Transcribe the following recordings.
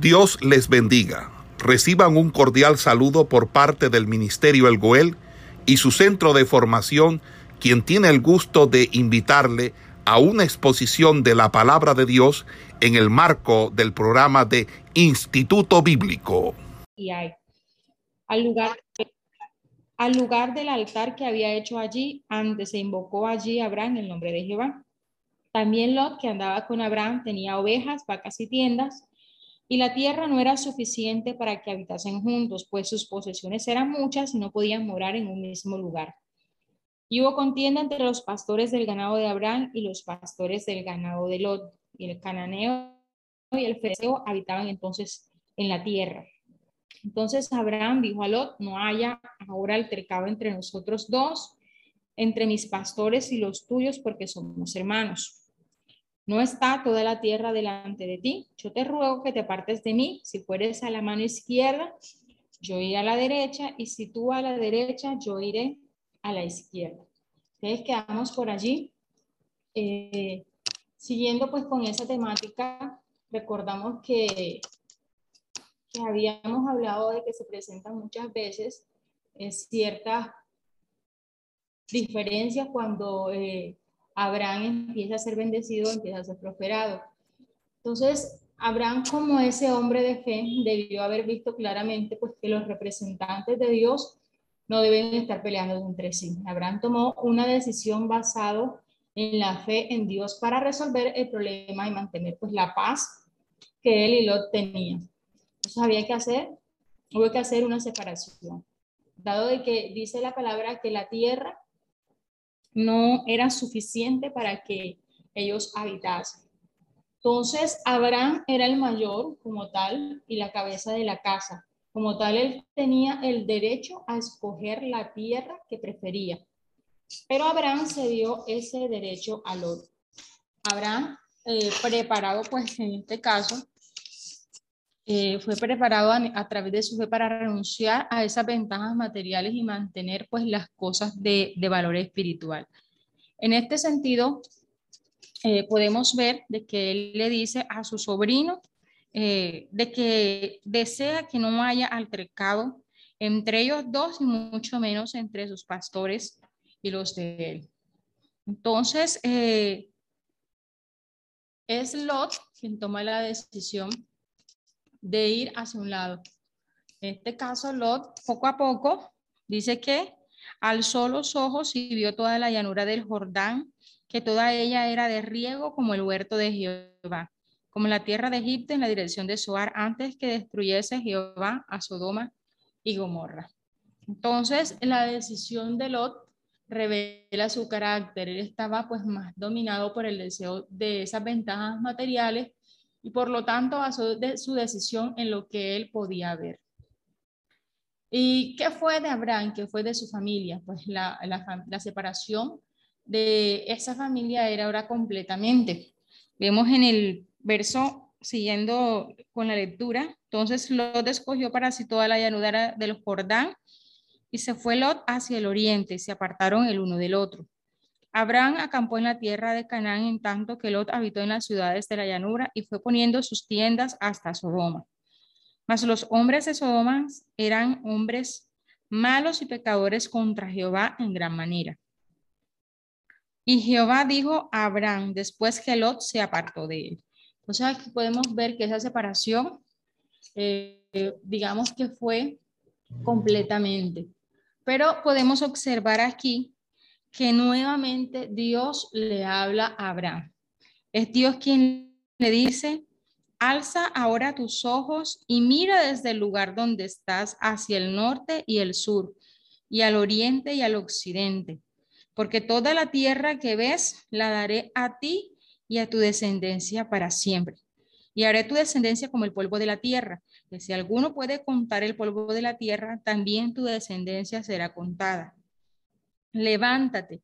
Dios les bendiga. Reciban un cordial saludo por parte del Ministerio El Goel y su centro de formación, quien tiene el gusto de invitarle a una exposición de la palabra de Dios en el marco del programa de Instituto Bíblico. Y hay al lugar, al lugar del altar que había hecho allí, antes se invocó allí Abraham el nombre de Jehová. También Lot, que andaba con Abraham, tenía ovejas, vacas y tiendas, y la tierra no era suficiente para que habitasen juntos, pues sus posesiones eran muchas y no podían morar en un mismo lugar. Y hubo contienda entre los pastores del ganado de Abraham y los pastores del ganado de Lot, y el cananeo y el fereceo habitaban entonces en la tierra. Entonces Abraham dijo a Lot, no haya ahora altercado entre nosotros dos, entre mis pastores y los tuyos, porque somos hermanos. No está toda la tierra delante de ti. Yo te ruego que te partes de mí. Si fueres a la mano izquierda, yo iré a la derecha, y si tú a la derecha, yo iré a la izquierda. Entonces quedamos por allí. Eh, siguiendo pues con esa temática, recordamos que, que habíamos hablado de que se presentan muchas veces eh, ciertas diferencias cuando eh, Abraham empieza a ser bendecido, empieza a ser prosperado. Entonces, Abraham como ese hombre de fe debió haber visto claramente pues, que los representantes de Dios no deben estar peleando entre sí. Abraham tomó una decisión basado en la fe en Dios para resolver el problema y mantener pues la paz que él y Lot tenían. Entonces había que hacer, hubo que hacer una separación. Dado de que dice la palabra que la tierra no era suficiente para que ellos habitasen. Entonces, Abraham era el mayor como tal y la cabeza de la casa. Como tal, él tenía el derecho a escoger la tierra que prefería. Pero Abraham se dio ese derecho al otro. Abraham, eh, preparado pues en este caso, eh, fue preparado a, través de su fe para renunciar a esas ventajas materiales y mantener pues las cosas de, de valor espiritual. En este sentido, eh, podemos ver de que él le dice a su sobrino eh, de que desea que no haya altercado entre ellos dos y mucho menos entre sus pastores y los de él. Entonces, es Lot quien toma la decisión de ir hacia un lado. En este caso, Lot, poco a poco, dice que alzó los ojos y vio toda la llanura del Jordán, que toda ella era de riego como el huerto de Jehová como la tierra de Egipto en la dirección de Soar, antes que destruyese Jehová a Sodoma y Gomorra. Entonces, la decisión de Lot revela su carácter. Él estaba pues más dominado por el deseo de esas ventajas materiales y por lo tanto basó su decisión en lo que él podía ver. ¿Y qué fue de Abraham? ¿Qué fue de su familia? Pues la, la, la separación de esa familia era ahora completamente. Vemos en el verso, siguiendo con la lectura, entonces Lot escogió para sí toda la llanura del Jordán y se fue Lot hacia el oriente, se apartaron el uno del otro. Abraham acampó en la tierra de Canaán en tanto que Lot habitó en las ciudades de la llanura y fue poniendo sus tiendas hasta Sodoma. Mas los hombres de Sodoma eran hombres malos y pecadores contra Jehová en gran manera. Y Jehová dijo a Abraham después que Lot se apartó de él. Sea, aquí podemos ver que esa separación, eh, digamos que fue completamente. Pero podemos observar aquí que nuevamente Dios le habla a Abraham. Es Dios quien le dice, alza ahora tus ojos y mira desde el lugar donde estás hacia el norte y el sur, y al oriente y al occidente, porque toda la tierra que ves la daré a ti y a tu descendencia para siempre. Y haré tu descendencia como el polvo de la tierra, que si alguno puede contar el polvo de la tierra, también tu descendencia será contada. Levántate,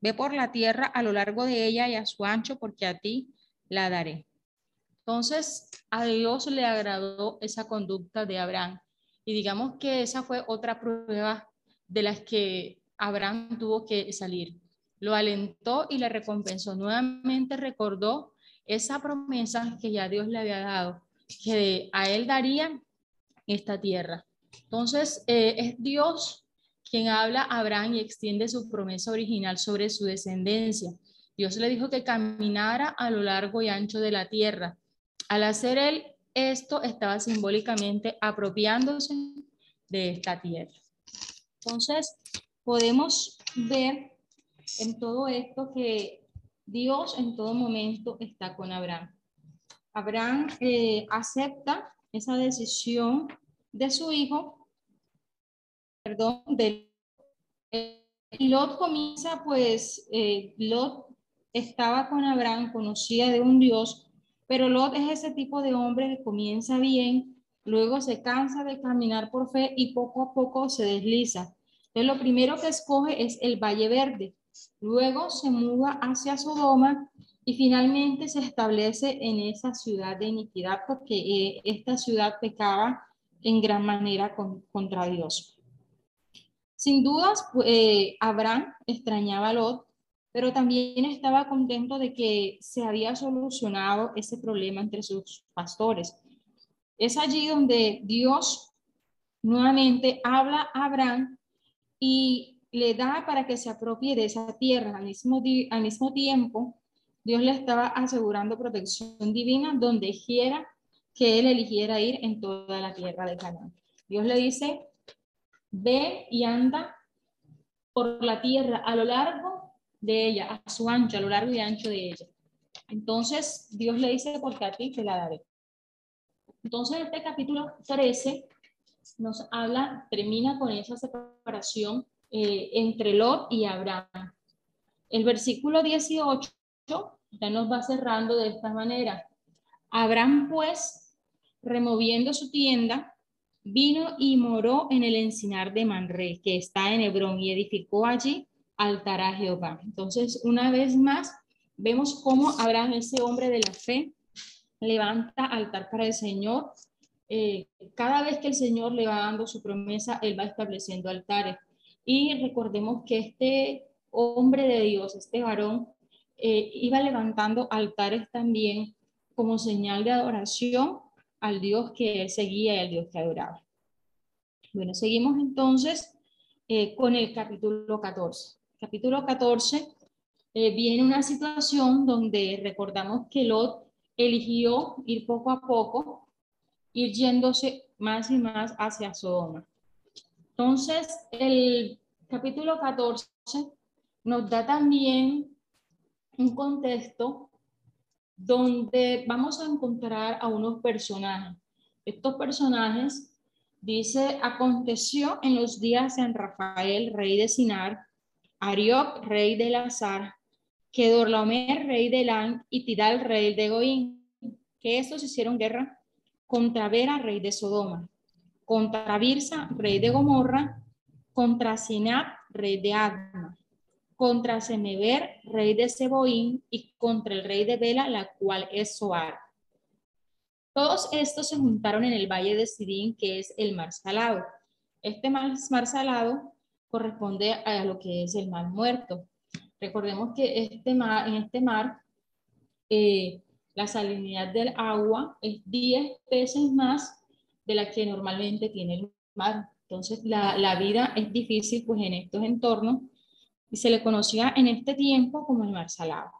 ve por la tierra a lo largo de ella y a su ancho, porque a ti la daré. Entonces, a Dios le agradó esa conducta de Abraham. Y digamos que esa fue otra prueba de las que Abraham tuvo que salir lo alentó y le recompensó. Nuevamente recordó esa promesa que ya Dios le había dado, que a él daría esta tierra. Entonces, eh, es Dios quien habla a Abraham y extiende su promesa original sobre su descendencia. Dios le dijo que caminara a lo largo y ancho de la tierra. Al hacer él esto, estaba simbólicamente apropiándose de esta tierra. Entonces, podemos ver en todo esto que Dios en todo momento está con Abraham. Abraham eh, acepta esa decisión de su hijo, perdón, de Lot comienza, pues, eh, Lot estaba con Abraham, conocía de un Dios, pero Lot es ese tipo de hombre que comienza bien, luego se cansa de caminar por fe y poco a poco se desliza. Entonces, lo primero que escoge es el Valle Verde, luego se muda hacia Sodoma y finalmente se establece en esa ciudad de iniquidad porque eh, esta ciudad pecaba en gran manera contra Dios. Sin dudas, eh, Abraham extrañaba a Lot, pero también estaba contento de que se había solucionado ese problema entre sus pastores. Es allí donde Dios nuevamente habla a Abraham y le da para que se apropie de esa tierra. Al mismo, al mismo tiempo, Dios le estaba asegurando protección divina donde quiera que él eligiera ir en toda la tierra de Canaán. Dios le dice, ve y anda por la tierra a lo largo de ella, a su ancho, a lo largo y ancho de ella. Entonces Dios le dice, porque a ti te la daré. Entonces este capítulo 13 nos habla, termina con esa separación eh, entre Lot y Abraham. El versículo 18 ya nos va cerrando de esta manera. Abraham pues removiendo su tienda, vino y moró en el encinar de Manré, que está en Hebrón, y edificó allí altar a Jehová. Entonces, una vez más, vemos cómo Abraham, ese hombre de la fe, levanta altar para el Señor. Eh, cada vez que el Señor le va dando su promesa, Él va estableciendo altares. Y recordemos que este hombre de Dios, este varón, eh, iba levantando altares también como señal de adoración al Dios que él seguía y al Dios que adoraba. Bueno, seguimos entonces eh, con el capítulo 14. Capítulo 14 eh, viene una situación donde recordamos que Lot eligió ir poco a poco, ir yéndose más y más hacia Sodoma. Entonces, el capítulo 14 nos da también un contexto donde vamos a encontrar a unos personajes. Estos personajes, dice, aconteció en los días de San Rafael, rey de Sinar, Arioc, rey de Lazar, Kedorlaomer, rey de Lan, y Tidal, rey de Goín, que estos hicieron guerra contra Vera, rey de Sodoma, contra Birsa, rey de Gomorra, contra Sinab, rey de Adma, contra Semever, rey de Seboín, y contra el rey de Bela, la cual es Soar. Todos estos se juntaron en el valle de Sidín, que es el mar salado. Este mar, salado corresponde a lo que es el mar muerto. Recordemos que este mar, en este mar eh, la salinidad del agua es 10 veces más de la que normalmente tiene el mar. Entonces la, la vida es difícil pues en estos entornos y se le conocía en este tiempo como el mar salado.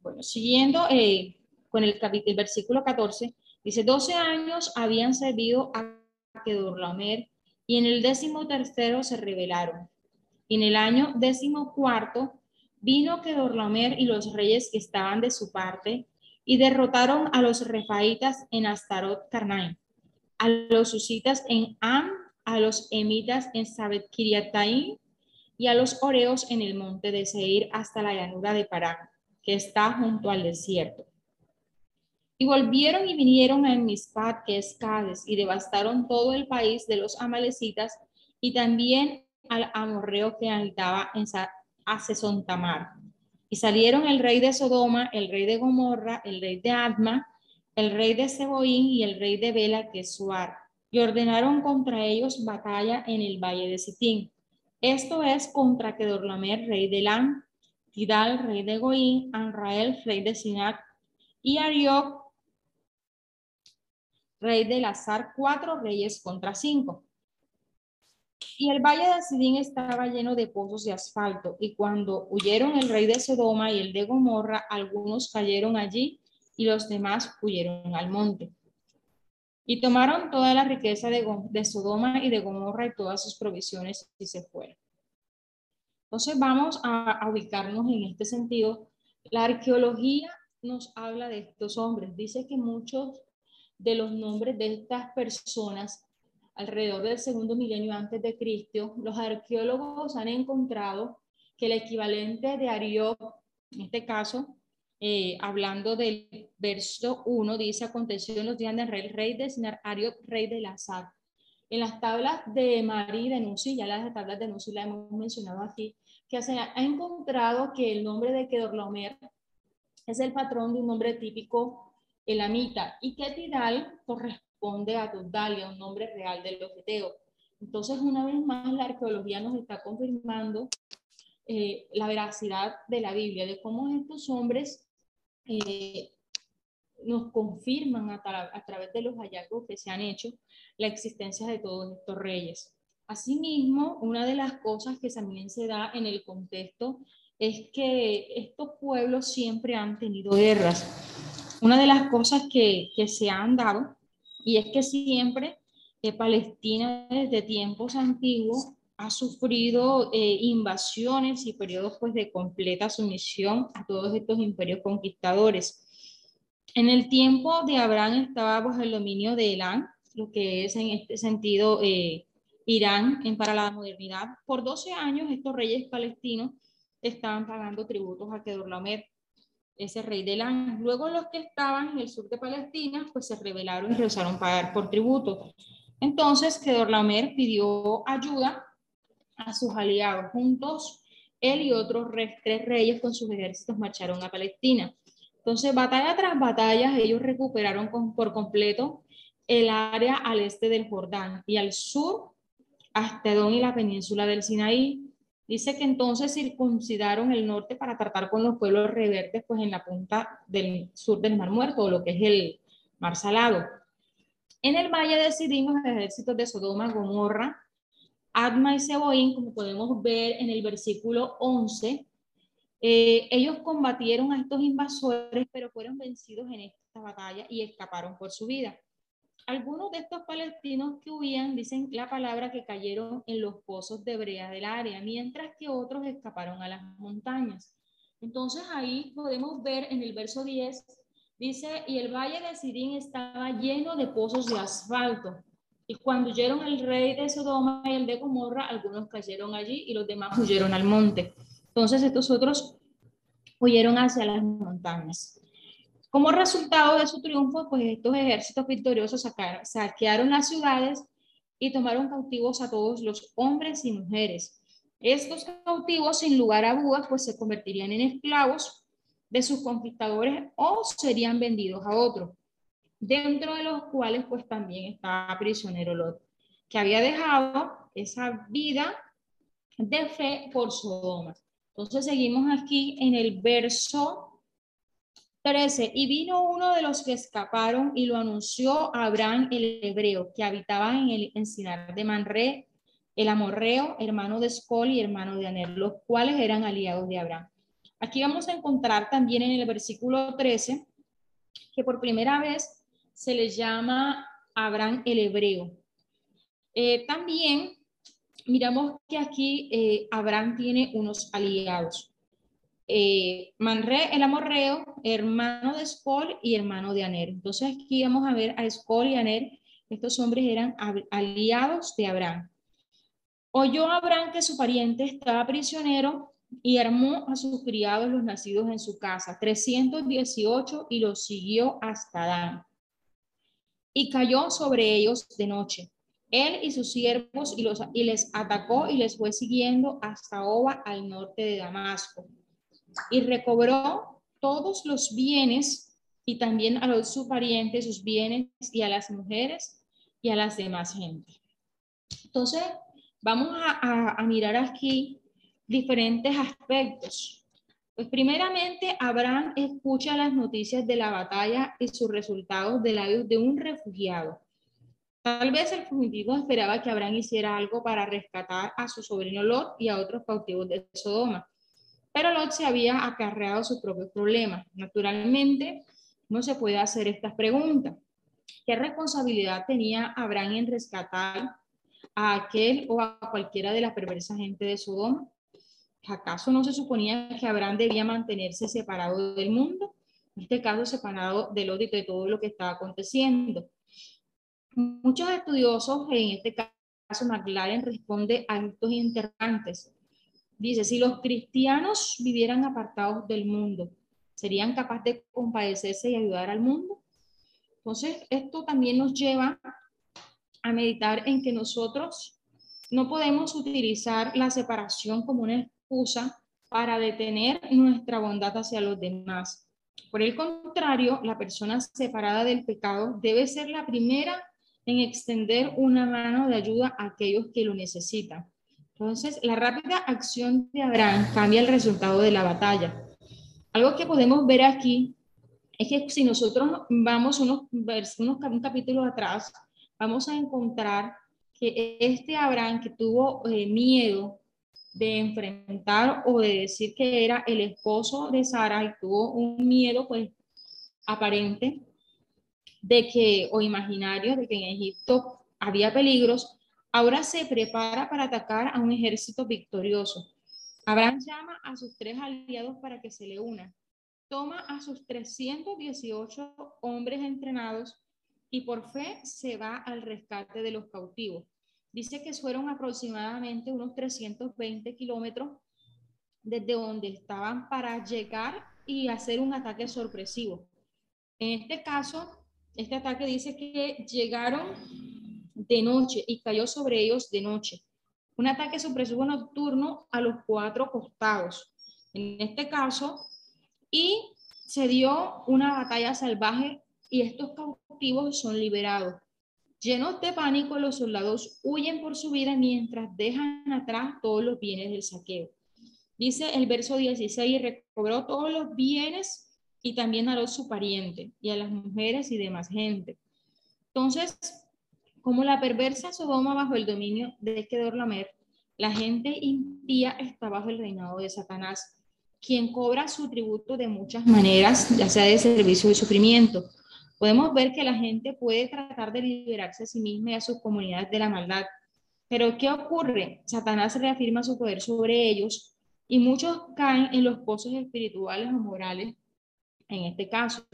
Bueno, siguiendo eh, con el, el, versículo 14, dice, 12 años habían servido a Kedorlaomer y en el décimo tercero se rebelaron. Y en el año décimo cuarto vino Kedorlaomer y los reyes que estaban de su parte y derrotaron a los refaitas en Astarot Carnaim, a los susitas en Am a los emitas en Sabet Kiriataim y a los oreos en el monte de Seir hasta la llanura de Parán, que está junto al desierto. Y volvieron y vinieron a Mispat, que es Cades, y devastaron todo el país de los amalecitas y también al amorreo que habitaba en Asesón Tamar. Y salieron el rey de Sodoma, el rey de Gomorra, el rey de Adma, el rey de Seboín y el rey de Bela, que es Suar y ordenaron contra ellos batalla en el valle de Sitín. Esto es contra Kedorlamer, rey de Lan, Tidal, rey de Goín, Anrael, rey de Sinat, y Arioc, rey de Lazar, cuatro reyes contra cinco. Y el valle de Sidín estaba lleno de pozos de asfalto, y cuando huyeron el rey de Sodoma y el de Gomorra, algunos cayeron allí y los demás huyeron al monte. Y tomaron toda la riqueza de, Sodoma y de Gomorra y todas sus provisiones y se fueron. Entonces vamos a, ubicarnos en este sentido. La arqueología nos habla de estos hombres. Dice que muchos de los nombres de estas personas alrededor del segundo milenio antes de Cristo, los arqueólogos han encontrado que el equivalente de Arió, en este caso, eh, hablando del verso 1, dice, aconteció en los días del rey, rey de Sinar, Arió, rey de Lazar. En las tablas de Marí de Nusi, ya las tablas de Nusi las hemos mencionado aquí, que se ha encontrado que el nombre de Kedorlaomer es el patrón de un nombre típico elamita y que Tidal corresponde a Tudalia, un nombre real del objeteo. Entonces, una vez más, la arqueología nos está confirmando eh, la veracidad de la Biblia, de cómo estos hombres eh, nos confirman a, través de los hallazgos que se han hecho la existencia de todos estos reyes. Asimismo, una de las cosas que también se da en el contexto es que estos pueblos siempre han tenido guerras. Una de las cosas que, que se han dado, y es que siempre eh, Palestina desde tiempos antiguos ha sufrido eh, invasiones y periodos pues, de completa sumisión a todos estos imperios conquistadores. En el tiempo de Abraham estaba bajo el dominio de Elán, lo que es en este sentido eh, Irán en, para la modernidad. Por 12 años estos reyes palestinos estaban pagando tributos a Kedorlaomer, ese rey de Elán. Luego los que estaban en el sur de Palestina pues se rebelaron y rehusaron pagar por tributo. Entonces Kedorlaomer pidió ayuda a sus aliados. Juntos él y otros tres reyes con sus ejércitos marcharon a Palestina. Entonces, batalla tras batalla, ellos recuperaron por completo el área al este del Jordán y al sur hasta Edom y la península del Sinaí. Dice que entonces circuncidaron el norte para tratar con los pueblos rebeldes, pues en la punta del sur del Mar Muerto, o lo que es el Mar Salado. En el valle decidimos los ejércitos de Sodoma, Gomorra, Adma y Seboín, como podemos ver en el versículo 11, eh, ellos combatieron a estos invasores, pero fueron vencidos en esta batalla y escaparon por su vida. Algunos de estos palestinos que huían dicen la palabra que cayeron en los pozos de brea del área, mientras que otros escaparon a las montañas. Entonces ahí podemos ver en el verso 10, dice, y el valle de Sirín estaba lleno de pozos de asfalto. Y cuando huyeron el rey de Sodoma y el de Gomorra, algunos cayeron allí y los demás huyeron al monte. Entonces estos otros huyeron hacia las montañas. Como resultado de su triunfo, pues estos ejércitos victoriosos saquearon las ciudades y tomaron cautivos a todos los hombres y mujeres. Estos cautivos, sin lugar a dudas, pues se convertirían en esclavos de sus conquistadores o serían vendidos a otros, dentro de los cuales pues también estaba prisionero Lot, que había dejado esa vida de fe por Sodoma. Entonces seguimos aquí en el verso 13. Y vino uno de los que escaparon y lo anunció a Abraham el hebreo, que habitaba en el encinar de Manre, el amorreo, hermano de Escol y hermano de Aner, los cuales eran aliados de Abraham. Aquí vamos a encontrar también en el versículo 13 que por primera vez se le llama Abraham el hebreo. Eh, también miramos que aquí eh, Abraham tiene unos aliados. Eh, Manre, el amorreo, hermano de Escol y hermano de Aner. Entonces aquí vamos a ver a Escol y Aner. Estos hombres eran aliados de Abraham. Oyó Abraham que su pariente estaba prisionero y armó a sus criados los nacidos en su casa, 318, y los siguió hasta Dan. Y cayó sobre ellos de noche él y sus siervos y, los, y les atacó y les fue siguiendo hasta Oba al norte de Damasco. Y recobró todos los bienes y también a los sus parientes sus bienes y a las mujeres y a las demás gente. Entonces, vamos a, a mirar aquí diferentes aspectos. Pues primeramente, Abraham escucha las noticias de la batalla y sus resultados de labios de un refugiado. Tal vez el fugitivo esperaba que Abraham hiciera algo para rescatar a su sobrino Lot y a otros cautivos de Sodoma. Pero Lot se había acarreado sus propios problemas. Naturalmente, no se puede hacer estas preguntas. ¿Qué responsabilidad tenía Abraham en rescatar a aquel o a cualquiera de la perversa gente de Sodoma? ¿Acaso no se suponía que Abraham debía mantenerse separado del mundo? En este caso, separado de Lot y de todo lo que estaba aconteciendo. Muchos estudiosos, en este caso McLaren, responde a estos interrogantes. Dice, si los cristianos vivieran apartados del mundo, ¿serían capaces de compadecerse y ayudar al mundo? Entonces, esto también nos lleva a meditar en que nosotros no podemos utilizar la separación como una excusa para detener nuestra bondad hacia los demás. Por el contrario, la persona separada del pecado debe ser la primera en extender una mano de ayuda a aquellos que lo necesitan. Entonces, la rápida acción de Abraham cambia el resultado de la batalla. Algo que podemos ver aquí es que si nosotros vamos unos, unos un capítulo atrás, vamos a encontrar que este Abraham que tuvo eh, miedo de enfrentar o de decir que era el esposo de Sara y tuvo un miedo pues aparente de que, o imaginario, de que en Egipto había peligros, ahora se prepara para atacar a un ejército victorioso. Abraham llama a sus tres aliados para que se le unan. Toma a sus 318 hombres entrenados y por fe se va al rescate de los cautivos. Dice que fueron aproximadamente unos 320 kilómetros desde donde estaban para llegar y hacer un ataque sorpresivo. En este caso, este ataque dice que llegaron de noche y cayó sobre ellos de noche. Un ataque sorpresivo nocturno a los cuatro costados. En este caso, y se dio una batalla salvaje y estos cautivos son liberados. Llenos de pánico, los soldados huyen por su vida mientras dejan atrás todos los bienes del saqueo. Dice el verso 16, recobró todos los bienes y también a los su pariente y a las mujeres y demás gente. Entonces, como la perversa Sodoma bajo el dominio de Kedorlamer, la gente impía está bajo el reinado de Satanás, quien cobra su tributo de muchas maneras, ya sea de servicio y sufrimiento. Podemos ver que la gente puede tratar de liberarse a sí misma y a sus comunidades de la maldad. Pero ¿qué ocurre? Satanás reafirma su poder sobre ellos y muchos caen en los pozos espirituales o morales en este caso.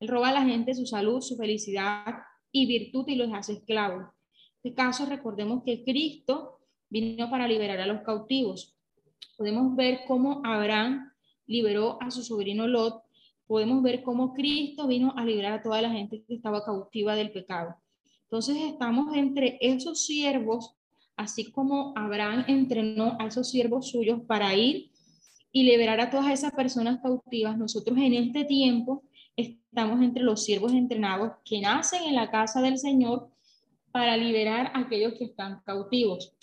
Él roba a la gente su salud, su felicidad y virtud y los hace esclavos. En este caso, recordemos que Cristo vino para liberar a los cautivos. Podemos ver cómo Abraham liberó a su sobrino Lot. Podemos ver cómo Cristo vino a liberar a toda la gente que estaba cautiva del pecado. Entonces estamos entre esos siervos, así como Abraham entrenó a esos siervos suyos para ir y liberar a todas esas personas cautivas, nosotros en este tiempo estamos entre los siervos entrenados que nacen en la casa del Señor para liberar a aquellos que están cautivos.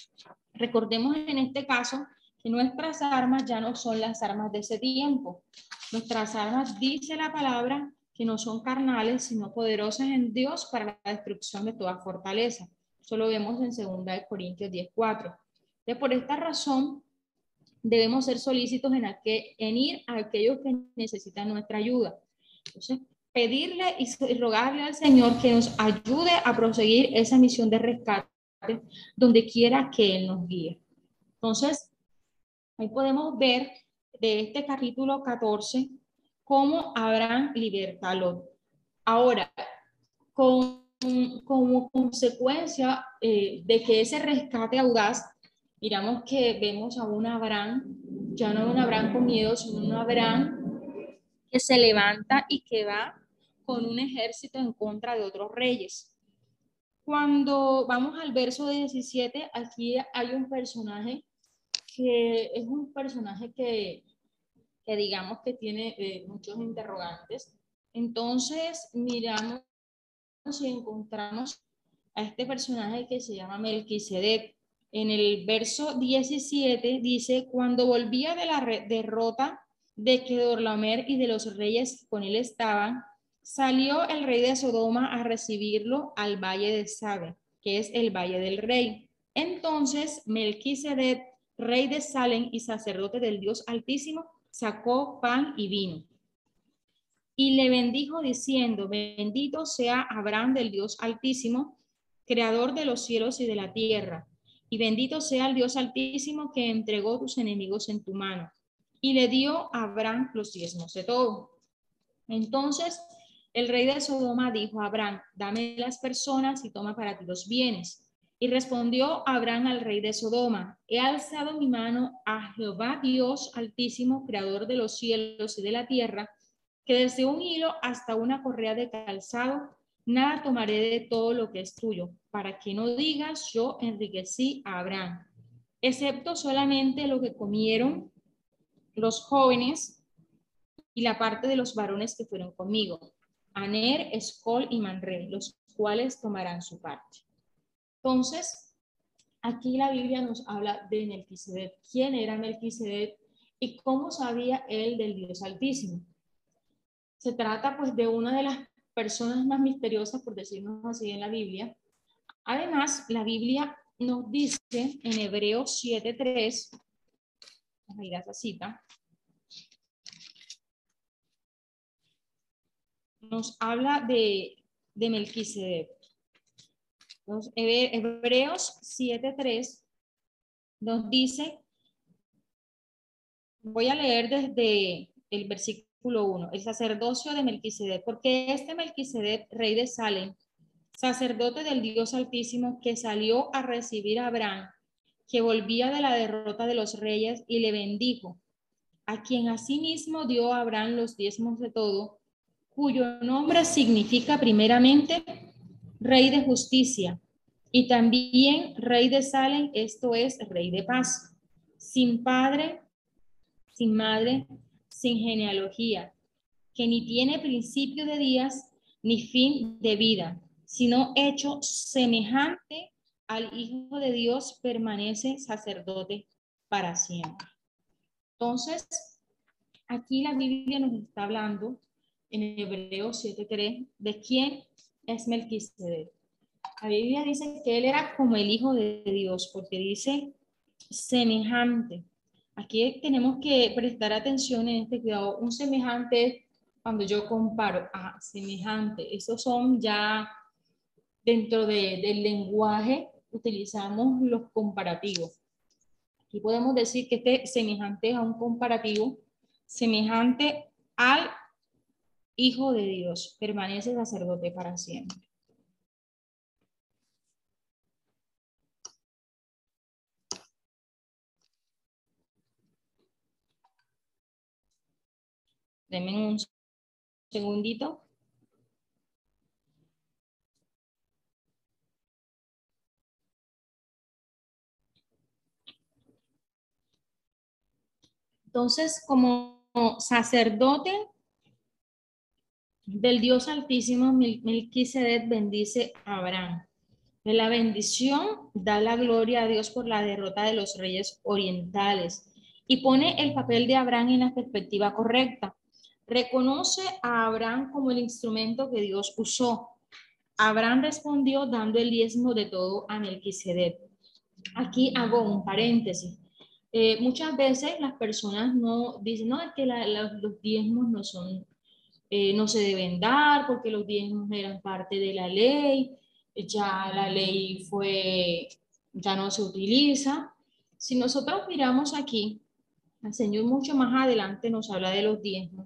Recordemos en este caso que nuestras armas ya no son las armas de ese tiempo. Nuestras armas, dice la palabra, que no son carnales, sino poderosas en Dios para la destrucción de toda fortaleza. Eso lo vemos en 2 Corintios 10.4. Por esta razón, debemos ser solícitos en, en ir a aquellos que necesitan nuestra ayuda. Entonces, pedirle y rogarle al Señor que nos ayude a proseguir esa misión de rescate donde quiera que Él nos guíe. Entonces, ahí podemos ver de este capítulo 14 cómo habrán libertad Ahora, con, como consecuencia eh, de que ese rescate audaz miramos que vemos a un Abraham, ya no un Abraham con miedo, sino un Abraham que se levanta y que va con un ejército en contra de otros reyes. Cuando vamos al verso 17, aquí hay un personaje que es un personaje que, que digamos que tiene eh, muchos interrogantes. Entonces, miramos y encontramos a este personaje que se llama Melquisedec en el verso 17 dice, cuando volvía de la derrota de que Dorlamer y de los reyes con él estaban, salió el rey de Sodoma a recibirlo al valle de Sabe, que es el valle del rey. Entonces Melquisedec, rey de Salem y sacerdote del Dios Altísimo, sacó pan y vino. Y le bendijo diciendo, bendito sea Abraham del Dios Altísimo, creador de los cielos y de la tierra. Y bendito sea el Dios Altísimo que entregó tus enemigos en tu mano. Y le dio a Abraham los diezmos de todo. Entonces el rey de Sodoma dijo a Abraham, dame las personas y toma para ti los bienes. Y respondió Abraham al rey de Sodoma, he alzado mi mano a Jehová Dios altísimo, creador de los cielos y de la tierra, que desde un hilo hasta una correa de calzado, nada tomaré de todo lo que es tuyo, para que no digas yo enriquecí a Abraham, excepto solamente lo que comieron los jóvenes y la parte de los varones que fueron conmigo, Aner, Escol y Manre, los cuales tomarán su parte. Entonces, aquí la Biblia nos habla de Melquisedec. ¿Quién era Melquisedec y cómo sabía él del Dios Altísimo? Se trata pues de una de las personas más misteriosas, por decirnos así, en la Biblia. Además, la Biblia nos dice en Hebreos 7.3, vamos a ir a esa cita, nos habla de, de Melquisedec. Hebreos 7.3 nos dice, voy a leer desde el versículo 1, el sacerdocio de Melquisedec, porque este Melquisedec, rey de Salem, sacerdote del Dios Altísimo, que salió a recibir a Abraham, que volvía de la derrota de los reyes y le bendijo, a quien asimismo dio a Abraham los diezmos de todo, cuyo nombre significa primeramente Rey de Justicia, y también Rey de Salem, esto es Rey de Paz, sin padre, sin madre, sin genealogía, que ni tiene principio de días ni fin de vida, sino hecho semejante al Hijo de Dios, permanece sacerdote para siempre. Entonces, aquí la Biblia nos está hablando en Hebreos 7.3 de quién es Melquisedec. La Biblia dice que él era como el Hijo de Dios, porque dice semejante. Aquí tenemos que prestar atención en este cuidado. Un semejante, cuando yo comparo a semejante, esos son ya dentro del lenguaje, utilizamos los comparativos. Aquí podemos decir que este semejante a un comparativo, semejante al Hijo de Dios, permanece sacerdote para siempre. Denme un segundito. Entonces, como sacerdote del Dios Altísimo, Melquisedec bendice a Abraham. De la bendición da la gloria a Dios por la derrota de los reyes orientales y pone el papel de Abraham en la perspectiva correcta. Reconoce a Abraham como el instrumento que Dios usó. Abraham respondió dando el diezmo de todo a Melquisedec. Aquí hago un paréntesis. Eh, muchas veces las personas no dicen, no, es que los diezmos no son, eh, no se deben dar porque los diezmos eran parte de la ley, ya la ley fue, ya no se utiliza. Si nosotros miramos aquí, el Señor mucho más adelante nos habla de los diezmos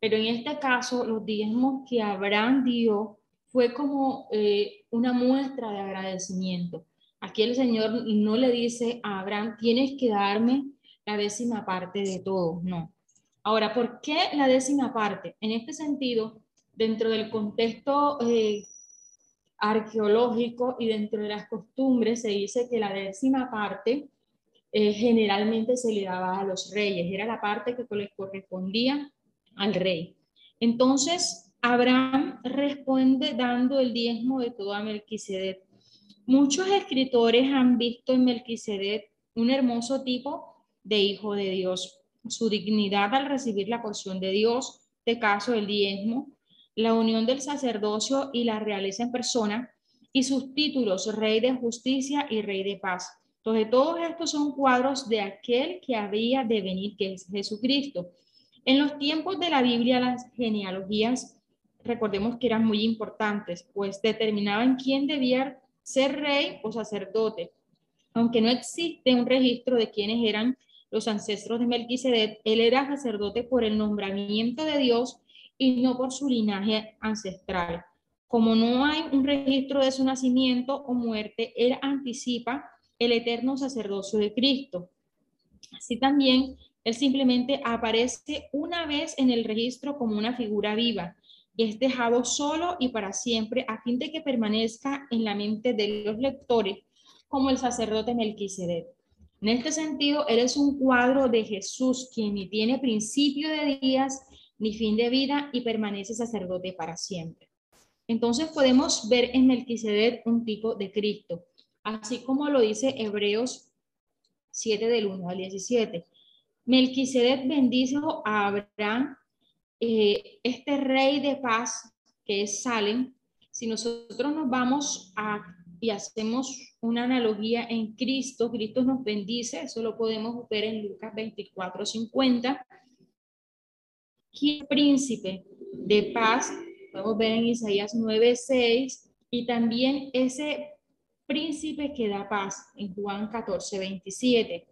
pero en este caso, los diezmos que Abraham dio fue como eh, una muestra de agradecimiento. Aquí el Señor no le dice a Abraham, tienes que darme la décima parte de todo, no. Ahora, ¿por qué la décima parte? En este sentido, dentro del contexto eh, arqueológico y dentro de las costumbres, se dice que la décima parte eh, generalmente se le daba a los reyes, era la parte que les correspondía al rey. Entonces, Abraham responde dando el diezmo de todo a Melquisedec. Muchos escritores han visto en Melquisedec un hermoso tipo de hijo de Dios. Su dignidad al recibir la porción de Dios, de caso el diezmo, la unión del sacerdocio y la realeza en persona, y sus títulos, Rey de Justicia y Rey de Paz. Entonces, todos estos son cuadros de aquel que había de venir, que es Jesucristo. En los tiempos de la Biblia, las genealogías, recordemos que eran muy importantes, pues determinaban quién debía ser rey o sacerdote. Aunque no existe un registro de quiénes eran los ancestros de Melquisedec, él era sacerdote por el nombramiento de Dios y no por su linaje ancestral. Como no hay un registro de su nacimiento o muerte, él anticipa el eterno sacerdocio de Cristo. Así también, él simplemente aparece una vez en el registro como una figura viva y es dejado solo y para siempre a fin de que permanezca en la mente de los lectores como el sacerdote Melquisedec. En este sentido, él es un cuadro de Jesús, quien ni tiene principio de días ni fin de vida y permanece sacerdote para siempre. Entonces podemos ver en Melquisedec un tipo de Cristo, así como lo dice Hebreos 7 del 1 al 17. Melquisedec bendice a Abraham, eh, este rey de paz que es Salem. Si nosotros nos vamos a, y hacemos una analogía en Cristo, Cristo nos bendice, eso lo podemos ver en Lucas 24, 50. ¿Quién príncipe de paz Podemos ver en Isaías 9:6 y también ese príncipe que da paz en Juan 14:27.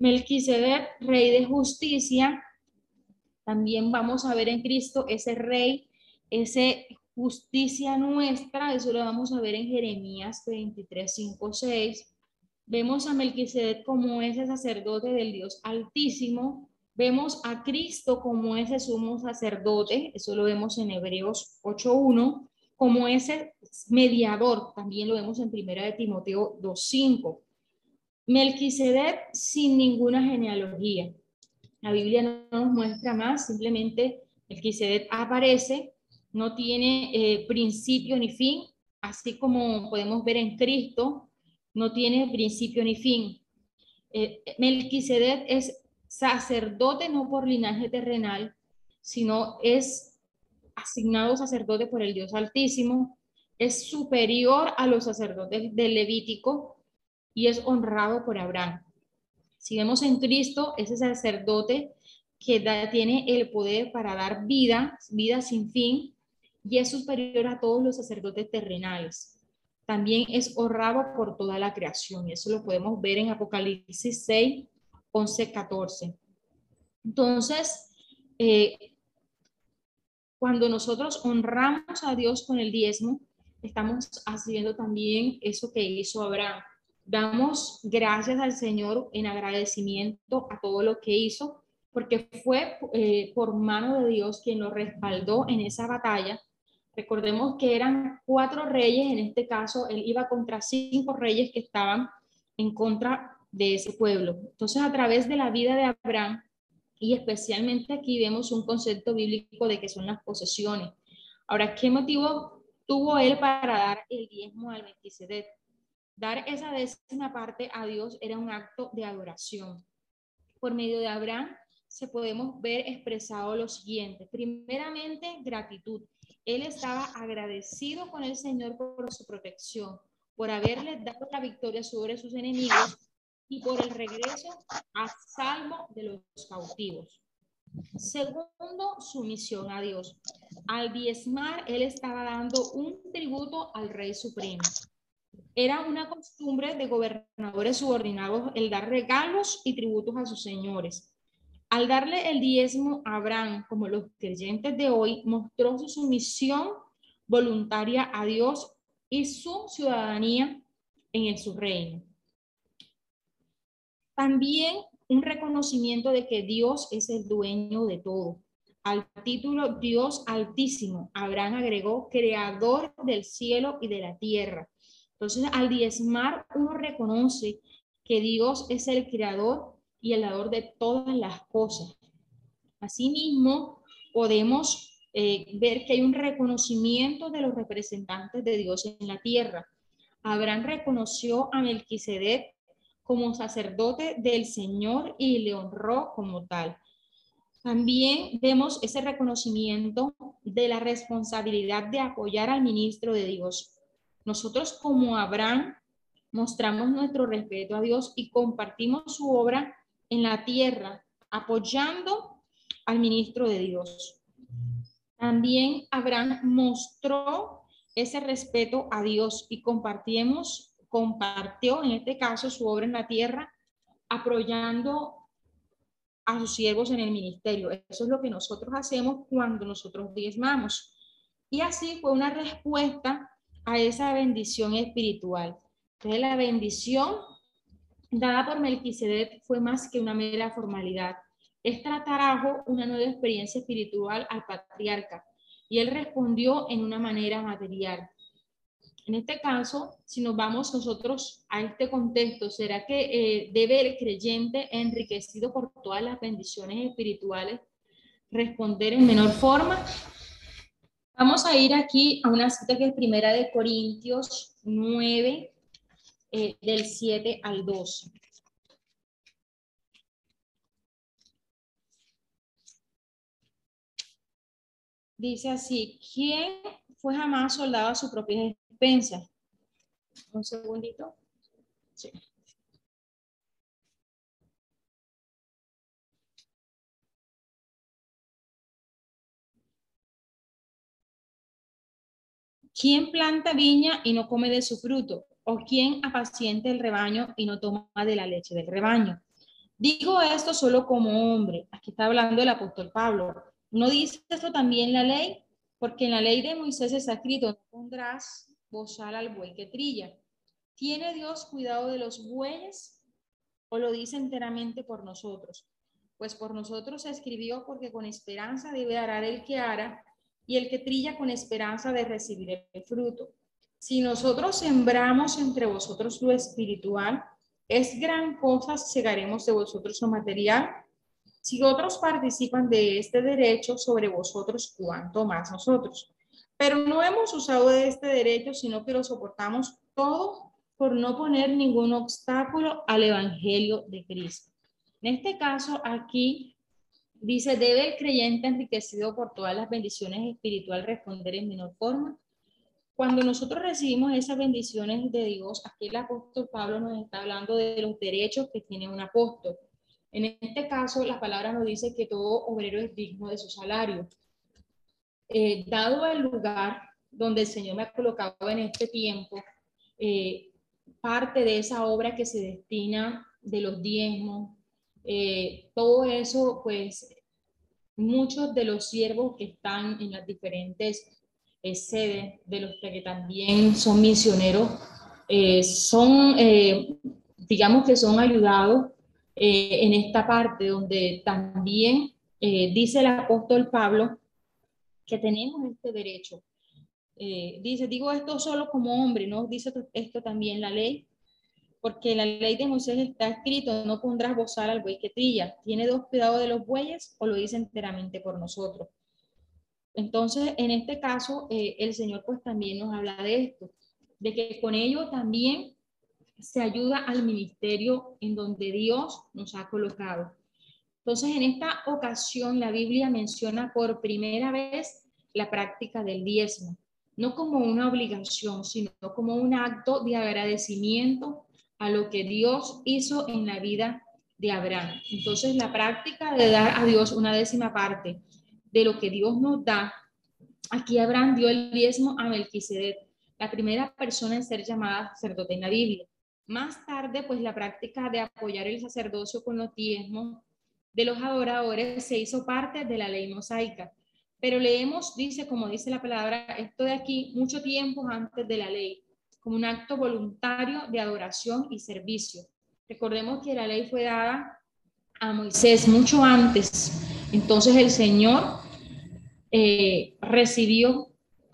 Melquisedec, rey de justicia, también vamos a ver en Cristo ese rey, ese justicia nuestra, eso lo vamos a ver en Jeremías 23, 5, 6. Vemos a Melquisedec como ese sacerdote del Dios Altísimo, Vemos a Cristo como ese sumo sacerdote, eso lo vemos en Hebreos 8.1, como ese mediador, también lo vemos en Primera de Timoteo 2.5. Melquisedec sin ninguna genealogía. La Biblia no nos muestra más, simplemente Melquisedec aparece, no tiene eh, principio ni fin, así como podemos ver en Cristo, no tiene principio ni fin. Eh, Melquisedec es sacerdote no por linaje terrenal, sino es asignado sacerdote por el Dios Altísimo, es superior a los sacerdotes del Levítico y es honrado por Abraham. Si vemos en Cristo, ese sacerdote que tiene el poder para dar vida, vida sin fin, y es superior a todos los sacerdotes terrenales. También es honrado por toda la creación, y eso lo podemos ver en Apocalipsis 6, 11, 14. Entonces, eh, cuando nosotros honramos a Dios con el diezmo, estamos haciendo también eso que hizo Abraham. Damos gracias al Señor en agradecimiento a todo lo que hizo, porque fue eh, por mano de Dios quien lo respaldó en esa batalla. Recordemos que eran cuatro reyes, en este caso él iba contra cinco reyes que estaban en contra de ese pueblo. Entonces, a través de la vida de Abraham, y especialmente aquí vemos un concepto bíblico de que son las posesiones. Ahora, ¿qué motivo tuvo él para dar el diezmo al Melquisedec? Dar esa décima parte a Dios era un acto de adoración. Por medio de Abraham se podemos ver expresado lo siguiente. Primeramente, gratitud. Él estaba agradecido con el Señor por su protección, por haberle dado la victoria sobre sus enemigos y por el regreso a salvo de los cautivos. Segundo, sumisión a Dios. Al diezmar, él estaba dando un tributo al Rey Supremo. Era una costumbre de gobernadores subordinados el dar regalos y tributos a sus señores. Al darle el diezmo a Abraham, como los creyentes de hoy, mostró su sumisión voluntaria a Dios y su ciudadanía en su reino. También un reconocimiento de que Dios es el dueño de todo. Al título Dios Altísimo, Abraham agregó Creador del cielo y de la tierra. Entonces, al diezmar, uno reconoce que Dios es el creador y el dador de todas las cosas. Asimismo, podemos eh, ver que hay un reconocimiento de los representantes de Dios en la tierra. Abraham reconoció a Melquisedec como sacerdote del Señor y le honró como tal. También vemos ese reconocimiento de la responsabilidad de apoyar al ministro de Dios. Nosotros como Abraham mostramos nuestro respeto a Dios y compartimos su obra en la tierra, apoyando al ministro de Dios. También Abraham mostró ese respeto a Dios y compartimos, compartió en este caso su obra en la tierra, apoyando a sus siervos en el ministerio. Eso es lo que nosotros hacemos cuando nosotros diezmamos. Y así fue una respuesta a esa bendición espiritual. Entonces, la bendición dada por Melquisedec fue más que una mera formalidad. Esta trajo una nueva experiencia espiritual al patriarca y él respondió en una manera material. En este caso, si nos vamos nosotros a este contexto, ¿será que eh, debe el creyente enriquecido por todas las bendiciones espirituales responder en menor forma? Vamos a ir aquí a una cita que es primera de Corintios 9, eh, del 7 al 12. Dice así, ¿quién fue jamás soldado a su propia Pensa. Un segundito. Sí. ¿Quién planta viña y no come de su fruto? ¿O quién apaciente el rebaño y no toma de la leche del rebaño? Digo esto solo como hombre. Aquí está hablando el apóstol Pablo. ¿No dice esto también la ley? Porque en la ley de Moisés está escrito, pondrás bozal al buey que trilla. ¿Tiene Dios cuidado de los bueyes o lo dice enteramente por nosotros? Pues por nosotros se escribió porque con esperanza debe arar el que ara y el que trilla con esperanza de recibir el fruto. Si nosotros sembramos entre vosotros lo espiritual, es gran cosa segaremos de vosotros lo material. Si otros participan de este derecho sobre vosotros, cuanto más nosotros. Pero no hemos usado de este derecho, sino que lo soportamos todo por no poner ningún obstáculo al Evangelio de Cristo. En este caso, aquí dice, ¿debe el creyente enriquecido por todas las bendiciones espirituales responder en menor forma? Cuando nosotros recibimos esas bendiciones de Dios, aquí el apóstol Pablo nos está hablando de los derechos que tiene un apóstol. En este caso, la palabra nos dice que todo obrero es digno de su salario. Eh, dado el lugar donde el Señor me ha colocado en este tiempo, eh, parte de esa obra que se destina de los diezmos, eh, todo eso, pues muchos de los siervos que están en las diferentes sedes, de los que también son misioneros, son, digamos que son ayudados en esta parte donde también dice el apóstol Pablo que tenemos este derecho. Eh, dice, digo esto solo como hombre, ¿no? Dice esto también la ley, porque la ley de Moisés está escrito, no pondrás bozal al buey que trilla. ¿Tiene dos cuidado de los bueyes o lo dice enteramente por nosotros? Entonces, en este caso, eh, el Señor pues también nos habla de esto, de que con ello también se ayuda al ministerio en donde Dios nos ha colocado. Entonces, en esta ocasión, la Biblia menciona por primera vez la práctica del diezmo, no como una obligación, sino como un acto de agradecimiento a lo que Dios hizo en la vida de Abraham. Entonces, la práctica de dar a Dios una décima parte de lo que Dios nos da, aquí Abraham dio el diezmo a Melquisedec, la primera persona en ser llamada sacerdote en la Biblia. Más tarde, pues la práctica de apoyar el sacerdocio con los diezmos de los adoradores se hizo parte de la ley mosaica. Pero leemos, dice, como dice la palabra, esto de aquí mucho tiempo antes de la ley, como un acto voluntario de adoración y servicio. Recordemos que la ley fue dada a Moisés mucho antes. Entonces el Señor eh, recibió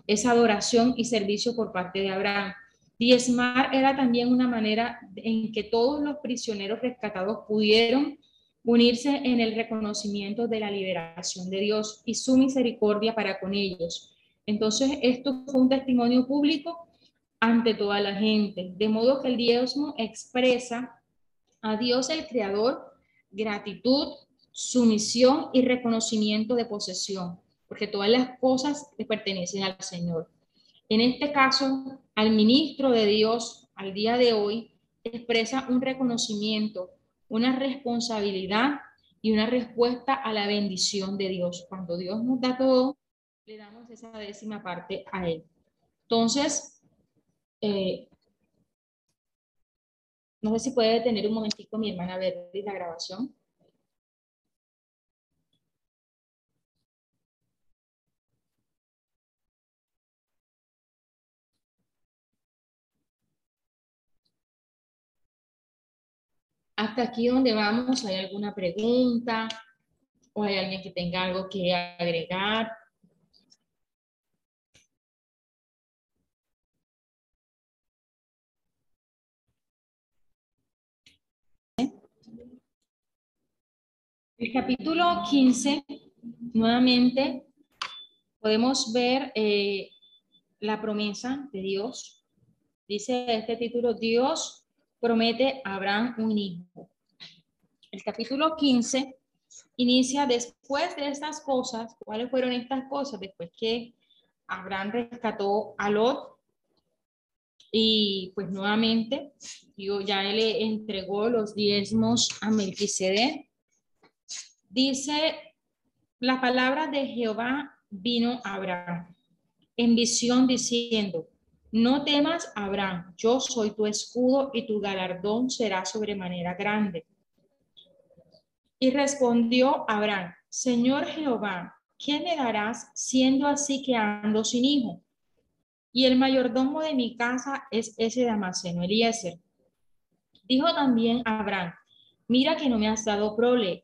esa adoración y servicio por parte de Abraham. Diezmar era también una manera en que todos los prisioneros rescatados pudieron unirse en el reconocimiento de la liberación de Dios y su misericordia para con ellos. Entonces, esto fue un testimonio público ante toda la gente, de modo que el diezmo expresa A Dios el Creador, gratitud, sumisión y reconocimiento de posesión, porque todas las cosas le pertenecen al Señor. En este caso, al ministro de Dios, al día de hoy, expresa un reconocimiento, una responsabilidad y una respuesta a la bendición de Dios. Cuando Dios nos da todo, le damos esa décima parte a Él. Entonces, eh, no sé si puede detener un momentico mi hermana ver la grabación. Hasta aquí donde vamos, ¿hay alguna pregunta? ¿O hay alguien que tenga algo que agregar? El capítulo 15, nuevamente, podemos ver eh, la promesa de Dios. Dice este título, Dios promete a Abraham un hijo. El capítulo 15 inicia después de estas cosas. ¿Cuáles fueron estas cosas? Después que Abraham rescató a Lot y pues nuevamente Dios ya le entregó los diezmos a Melquisedec. Dice, la palabra de Jehová vino a Abraham en visión diciendo, no temas, Abraham, yo soy tu escudo y tu galardón será sobremanera grande. Y respondió Abraham, Señor Jehová, ¿qué me darás siendo así que ando sin hijo? Y el mayordomo de mi casa es ese Damaseno, Eliezer. Dijo también Abraham, mira que no me has dado prole,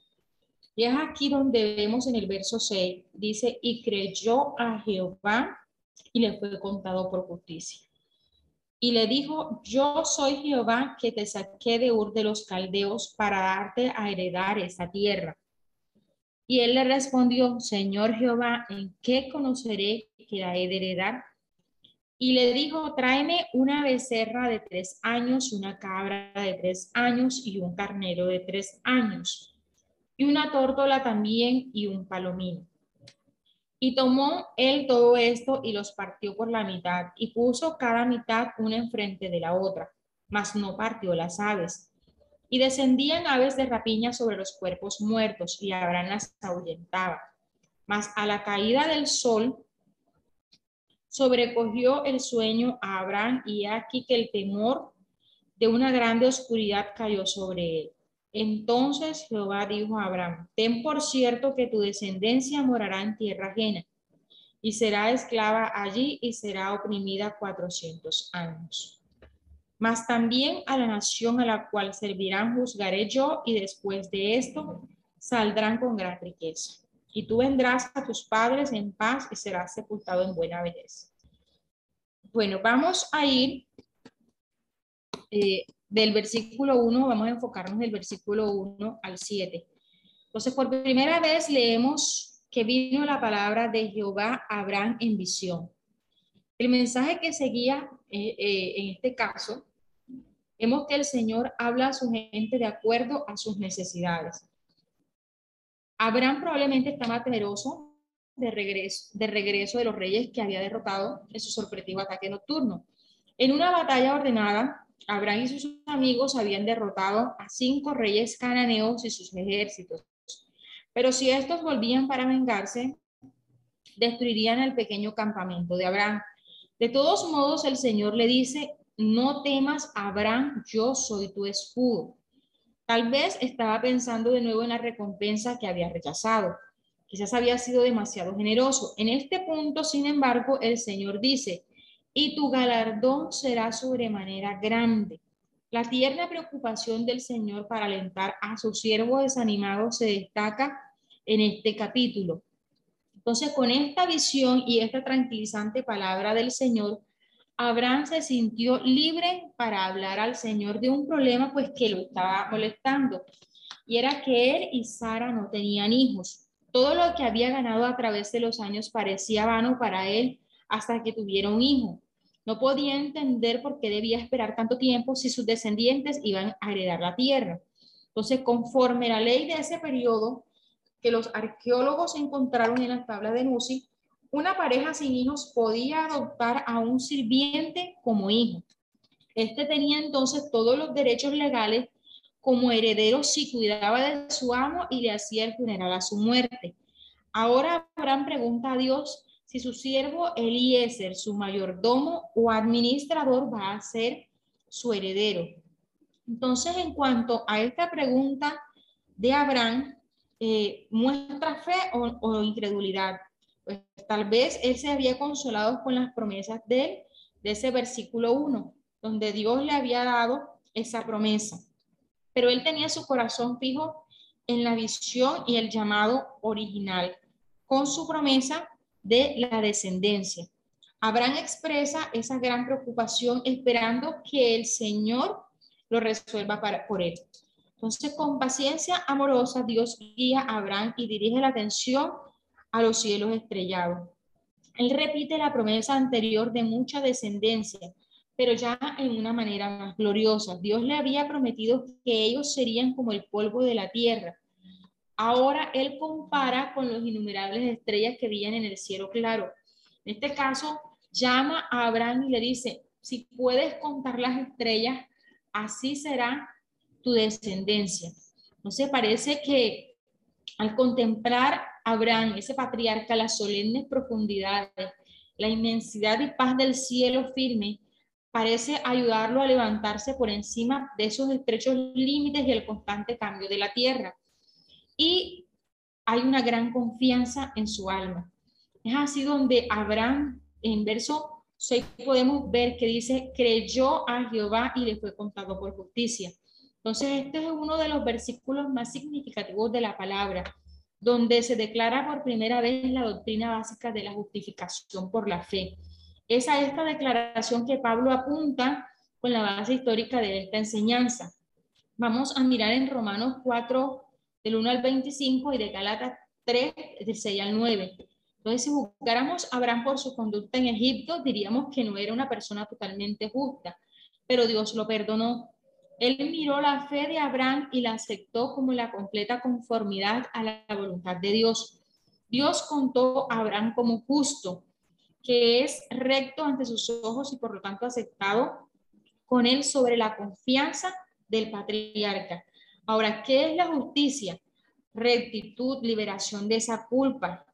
Y es aquí donde vemos en el verso 6, dice, y creyó a Jehová y le fue contado por justicia. Y le dijo, yo soy Jehová que te saqué de Ur de los Caldeos para darte a heredar esta tierra. Y él le respondió, Señor Jehová, ¿en qué conoceré que la he de heredar? Y le dijo, tráeme una becerra de tres años, una cabra de tres años y un carnero de tres años, y una tórtola también y un palomino. Y tomó él todo esto y los partió por la mitad y puso cada mitad una enfrente de la otra, mas no partió las aves. Y descendían aves de rapiña sobre los cuerpos muertos y Abraham las ahuyentaba. Mas a la caída del sol sobrecogió el sueño a Abraham y aquí que el temor de una grande oscuridad cayó sobre él. Entonces Jehová dijo a Abraham, ten por cierto que tu descendencia morará en tierra ajena y será esclava allí y será oprimida cuatrocientos años. Mas también a la nación a la cual servirán juzgaré yo y después de esto saldrán con gran riqueza. Y tú vendrás a tus padres en paz y serás sepultado en buena vejez. Bueno, vamos a ir eh, del versículo 1, vamos a enfocarnos del versículo 1 al 7. Entonces, por primera vez leemos que vino la palabra de Jehová a Abraham en visión. El mensaje que seguía eh, eh, en este caso, vemos que el Señor habla a su gente de acuerdo a sus necesidades. Abraham probablemente estaba temeroso de regreso, de regreso de los reyes que había derrotado en su sorpresivo ataque nocturno. En una batalla ordenada, Abraham y sus amigos habían derrotado a cinco reyes cananeos y sus ejércitos. Pero si estos volvían para vengarse, destruirían el pequeño campamento de Abraham. De todos modos, el Señor le dice, no temas, Abraham, yo soy tu escudo. Tal vez estaba pensando de nuevo en la recompensa que había rechazado. Quizás había sido demasiado generoso. En este punto, sin embargo, el Señor dice, y tu galardón será sobremanera grande. La tierna preocupación del Señor para alentar a su siervo desanimado se destaca en este capítulo. Entonces, con esta visión y esta tranquilizante palabra del Señor, Abraham se sintió libre para hablar al Señor de un problema pues que lo estaba molestando. Y era que él y Sara no tenían hijos. Todo lo que había ganado a través de los años parecía vano para él hasta que tuviera un hijo. No podía entender por qué debía esperar tanto tiempo si sus descendientes iban a heredar la tierra. Entonces, conforme la ley de ese periodo que los arqueólogos encontraron en las tablas de Nusi, una pareja sin hijos podía adoptar a un sirviente como hijo. Este tenía entonces todos los derechos legales como heredero si cuidaba de su amo y le hacía el funeral a su muerte. Ahora Abraham pregunta a Dios si su siervo Eliezer, su mayordomo o administrador, va a ser su heredero. Entonces, en cuanto a esta pregunta de Abraham, eh, ¿muestra fe o, incredulidad? Pues tal vez él se había consolado con las promesas de ese versículo 1, donde Dios le había dado esa promesa. Pero él tenía su corazón fijo en la visión y el llamado original. Con su promesa de la descendencia. Abraham expresa esa gran preocupación esperando que el Señor lo resuelva para, por él. Entonces, con paciencia amorosa, Dios guía a Abraham y dirige la atención a los cielos estrellados. Él repite la promesa anterior de mucha descendencia, pero ya en una manera más gloriosa. Dios le había prometido que ellos serían como el polvo de la tierra Ahora él compara con los innumerables estrellas que brillan en el cielo claro. En este caso, llama a Abraham y le dice, si puedes contar las estrellas, así será tu descendencia. No se parece que al contemplar Abraham, ese patriarca, las solemnes profundidades, la inmensidad y paz del cielo firme, parece ayudarlo a levantarse por encima de esos estrechos límites y el constante cambio de la tierra y hay una gran confianza en su alma. Es así donde Abraham, en verso 6 podemos ver que dice, creyó a Jehová y le fue contado por justicia. Entonces, este es uno de los versículos más significativos de la palabra, donde se declara por primera vez la doctrina básica de la justificación por la fe. Es a esta declaración que Pablo apunta con la base histórica de esta enseñanza. Vamos a mirar en Romanos 4, del 1 al 25 y de Galatas 3, del 6 al 9. Entonces, si buscáramos a Abraham por su conducta en Egipto, diríamos que no era una persona totalmente justa, pero Dios lo perdonó. Él miró la fe de Abraham y la aceptó como la completa conformidad a la voluntad de Dios. Dios contó a Abraham como justo, que es recto ante sus ojos y por lo tanto aceptado con él sobre la confianza del patriarca. Ahora, ¿qué es la justicia? Rectitud, liberación de esa culpa,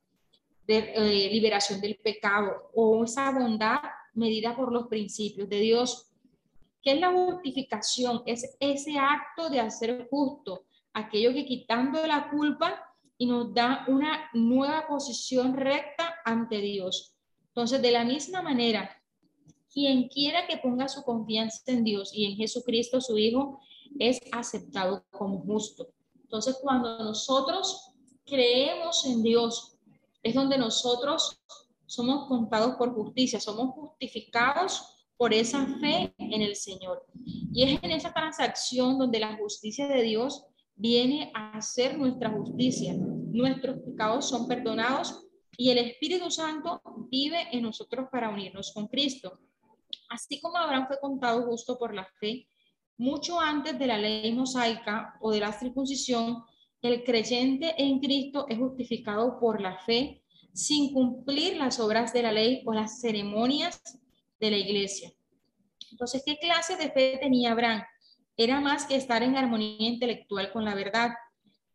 de, eh, liberación del pecado o esa bondad medida por los principios de Dios. ¿Qué es la justificación? Es ese acto de hacer justo, aquello que quitando la culpa y nos da una nueva posición recta ante Dios. Entonces, de la misma manera, quien quiera que ponga su confianza en Dios y en Jesucristo, su Hijo, es aceptado como justo. Entonces, cuando nosotros creemos en Dios, es donde nosotros somos contados por justicia, somos justificados por esa fe en el Señor. Y es en esa transacción donde la justicia de Dios viene a ser nuestra justicia. Nuestros pecados son perdonados y el Espíritu Santo vive en nosotros para unirnos con Cristo. Así como Abraham fue contado justo por la fe, mucho antes de la ley mosaica o de la circuncisión, el creyente en Cristo es justificado por la fe sin cumplir las obras de la ley o las ceremonias de la iglesia. Entonces, ¿qué clase de fe tenía Abraham? Era más que estar en armonía intelectual con la verdad.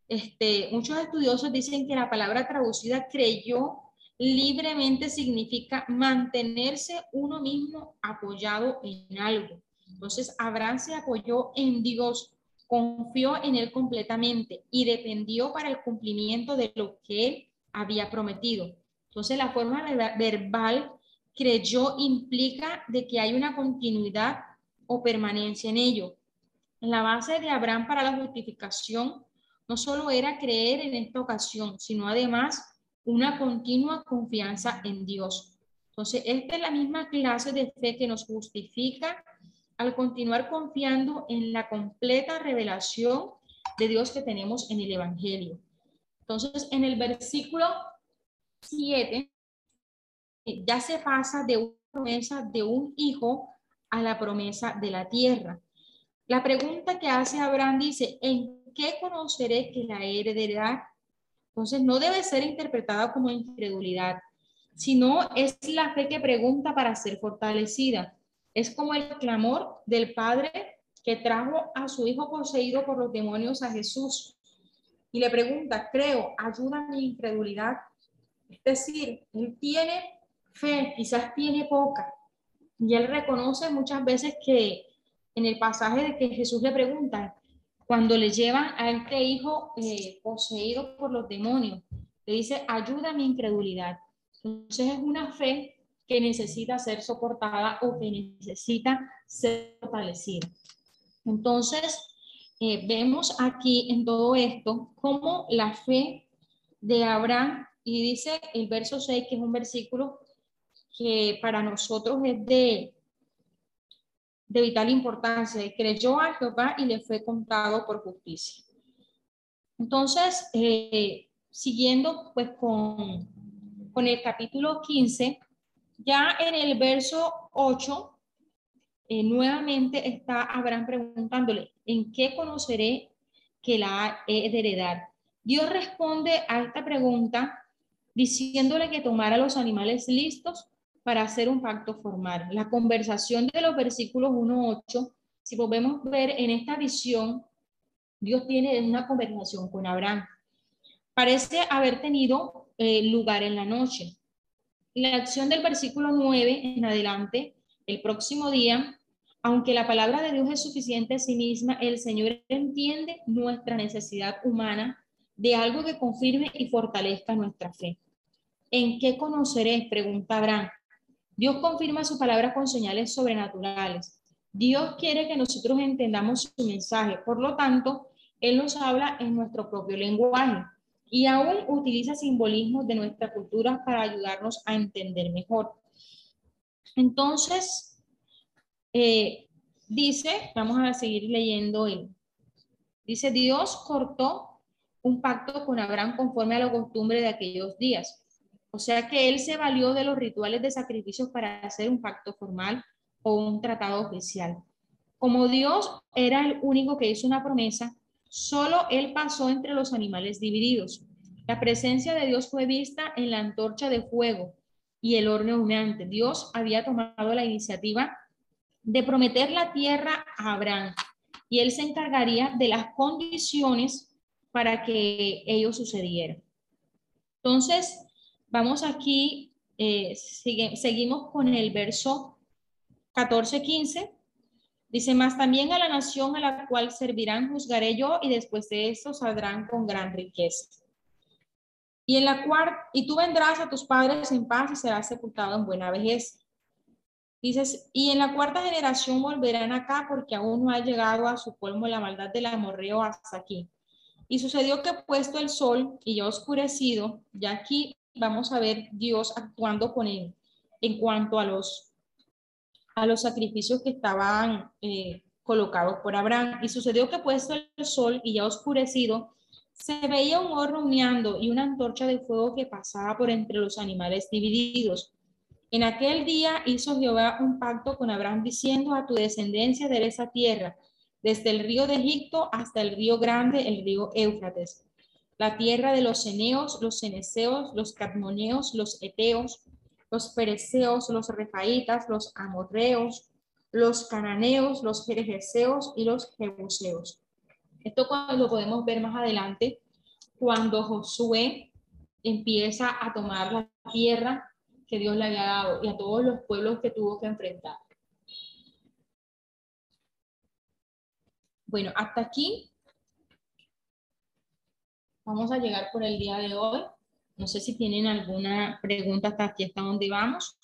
Este, muchos estudiosos dicen que la palabra traducida creyó libremente significa mantenerse uno mismo apoyado en algo. Entonces, Abraham se apoyó en Dios, confió en él completamente y dependió para el cumplimiento de lo que él había prometido. Entonces, la forma verbal creyó implica de que hay una continuidad o permanencia en ello. La base de Abraham para la justificación no solo era creer en esta ocasión, sino además una continua confianza en Dios. Entonces, esta es la misma clase de fe que nos justifica al continuar confiando en la completa revelación de Dios que tenemos en el Evangelio. Entonces, en el versículo 7, ya se pasa de una promesa de un hijo a la promesa de la tierra. La pregunta que hace Abraham dice, ¿en qué conoceré que la heredad? Entonces, no debe ser interpretada como incredulidad, sino es la fe que pregunta para ser fortalecida. Es como el clamor del Padre que trajo a su hijo poseído por los demonios a Jesús y le pregunta, creo, ayuda mi incredulidad. Es decir, él tiene fe, quizás tiene poca, y él reconoce muchas veces que en el pasaje de que Jesús le pregunta, cuando le llevan a este hijo eh, poseído por los demonios, le dice, ayuda mi incredulidad. Entonces es una fe que necesita ser soportada o que necesita ser fortalecida. Entonces, eh, vemos aquí en todo esto cómo la fe de Abraham, y dice el verso 6, que es un versículo que para nosotros es de, de vital importancia, creyó a Jehová y le fue contado por justicia. Entonces, eh, siguiendo pues con, con el capítulo 15, ya en el verso 8, eh, nuevamente está Abraham preguntándole, ¿en qué conoceré que la he de heredar? Dios responde a esta pregunta diciéndole que tomara los animales listos para hacer un pacto formal. La conversación de los versículos 1-8, si podemos ver en esta visión, Dios tiene una conversación con Abraham. Parece haber tenido eh, lugar en la noche. La acción del versículo 9 en adelante, el próximo día, aunque la palabra de Dios es suficiente en sí misma, el Señor entiende nuestra necesidad humana de algo que confirme y fortalezca nuestra fe. ¿En qué conoceré? Pregunta Abraham. Dios confirma su palabra con señales sobrenaturales. Dios quiere que nosotros entendamos su mensaje. Por lo tanto, Él nos habla en nuestro propio lenguaje y aún utiliza simbolismos de nuestra cultura para ayudarnos a entender mejor. Entonces, eh, dice, vamos a seguir leyendo. Dice, Dios cortó un pacto con Abraham conforme a la costumbre de aquellos días. O sea que él se valió de los rituales de sacrificios para hacer un pacto formal o un tratado oficial. Como Dios era el único que hizo una promesa, solo él pasó entre los animales divididos. La presencia de Dios fue vista en la antorcha de fuego y el horno humeante. Dios había tomado la iniciativa de prometer la tierra a Abraham y él se encargaría de las condiciones para que ello sucediera. Entonces, vamos aquí, eh, seguimos con el verso 14-15. Dice, más también a la nación a la cual servirán juzgaré yo y después de esto saldrán con gran riqueza. Y en la y tú vendrás a tus padres en paz y serás sepultado en buena vejez. Dices, y en la cuarta generación volverán acá porque aún no ha llegado a su colmo la maldad del amorreo hasta aquí. Y sucedió que puesto el sol y ya oscurecido, ya aquí vamos a ver Dios actuando con él en cuanto a los, a los sacrificios que estaban eh, colocados por Abraham. Y sucedió que puesto el sol y ya oscurecido, se veía un horno humeando y una antorcha de fuego que pasaba por entre los animales divididos. En aquel día hizo Jehová un pacto con Abraham diciendo a tu descendencia de esa tierra, desde el río de Egipto hasta el río grande, el río Éufrates, la tierra de los ceneos, los ceneseos, los cadmoneos, los eteos, los pereceos, los refaitas, los amorreos, los cananeos, los jereseos y los jebuseos. Esto lo podemos ver más adelante, cuando Josué empieza a tomar la tierra que Dios le había dado y a todos los pueblos que tuvo que enfrentar. Bueno, hasta aquí vamos a llegar por el día de hoy. No sé si tienen alguna pregunta hasta aquí, hasta dónde vamos.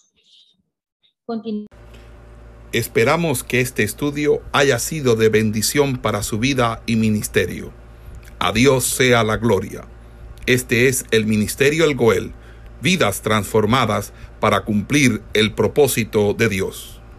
Esperamos que este estudio haya sido de bendición para su vida y ministerio. A Dios sea la gloria. Este es el Ministerio El Goel, vidas transformadas para cumplir el propósito de Dios.